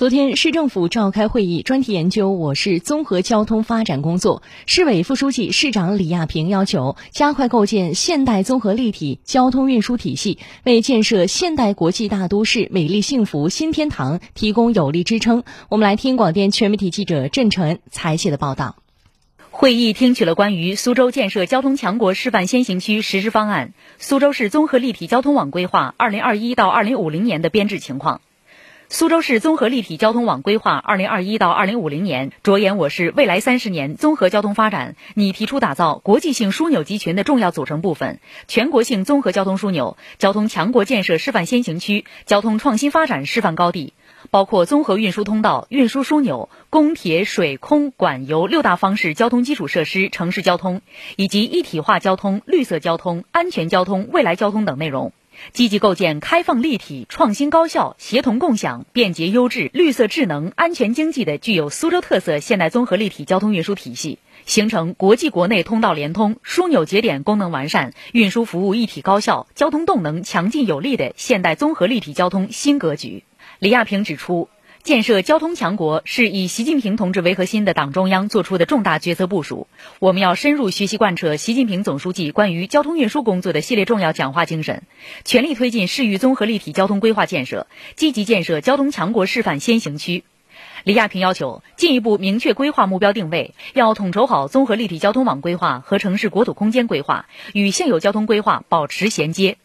昨天，市政府召开会议，专题研究我市综合交通发展工作。市委副书记、市长李亚平要求加快构建现代综合立体交通运输体系，为建设现代国际大都市、美丽幸福新天堂提供有力支撑。我们来听广电全媒体记者郑晨采写的报道。会议听取了关于苏州建设交通强国示范先行区实施方案、苏州市综合立体交通网规划（二零二一到二零五零年）的编制情况。苏州市综合立体交通网规划（二零二一到二零五零年）着眼我市未来三十年综合交通发展，拟提出打造国际性枢纽集群的重要组成部分、全国性综合交通枢纽、交通强国建设示范先行区、交通创新发展示范高地，包括综合运输通道、运输枢纽、公铁、水、空、管、油六大方式交通基础设施、城市交通，以及一体化交通、绿色交通、安全交通、未来交通等内容。积极构建开放立体、创新高效、协同共享、便捷优质、绿色智能、安全经济的具有苏州特色现代综合立体交通运输体系，形成国际国内通道联通、枢纽节点功能完善、运输服务一体高效、交通动能强劲有力的现代综合立体交通新格局。李亚平指出。建设交通强国是以习近平同志为核心的党中央作出的重大决策部署。我们要深入学习贯彻习近平总书记关于交通运输工作的系列重要讲话精神，全力推进市域综合立体交通规划建设，积极建设交通强国示范先行区。李亚平要求进一步明确规划目标定位，要统筹好综合立体交通网规划和城市国土空间规划，与现有交通规划保持衔接。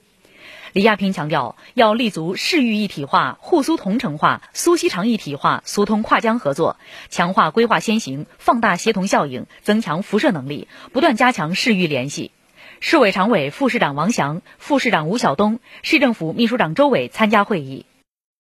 李亚平强调，要立足市域一体化、沪苏同城化、苏锡常一体化、苏通跨江合作，强化规划先行，放大协同效应，增强辐射能力，不断加强市域联系。市委常委、副市长王翔、副市长吴晓东、市政府秘书长周伟参加会议。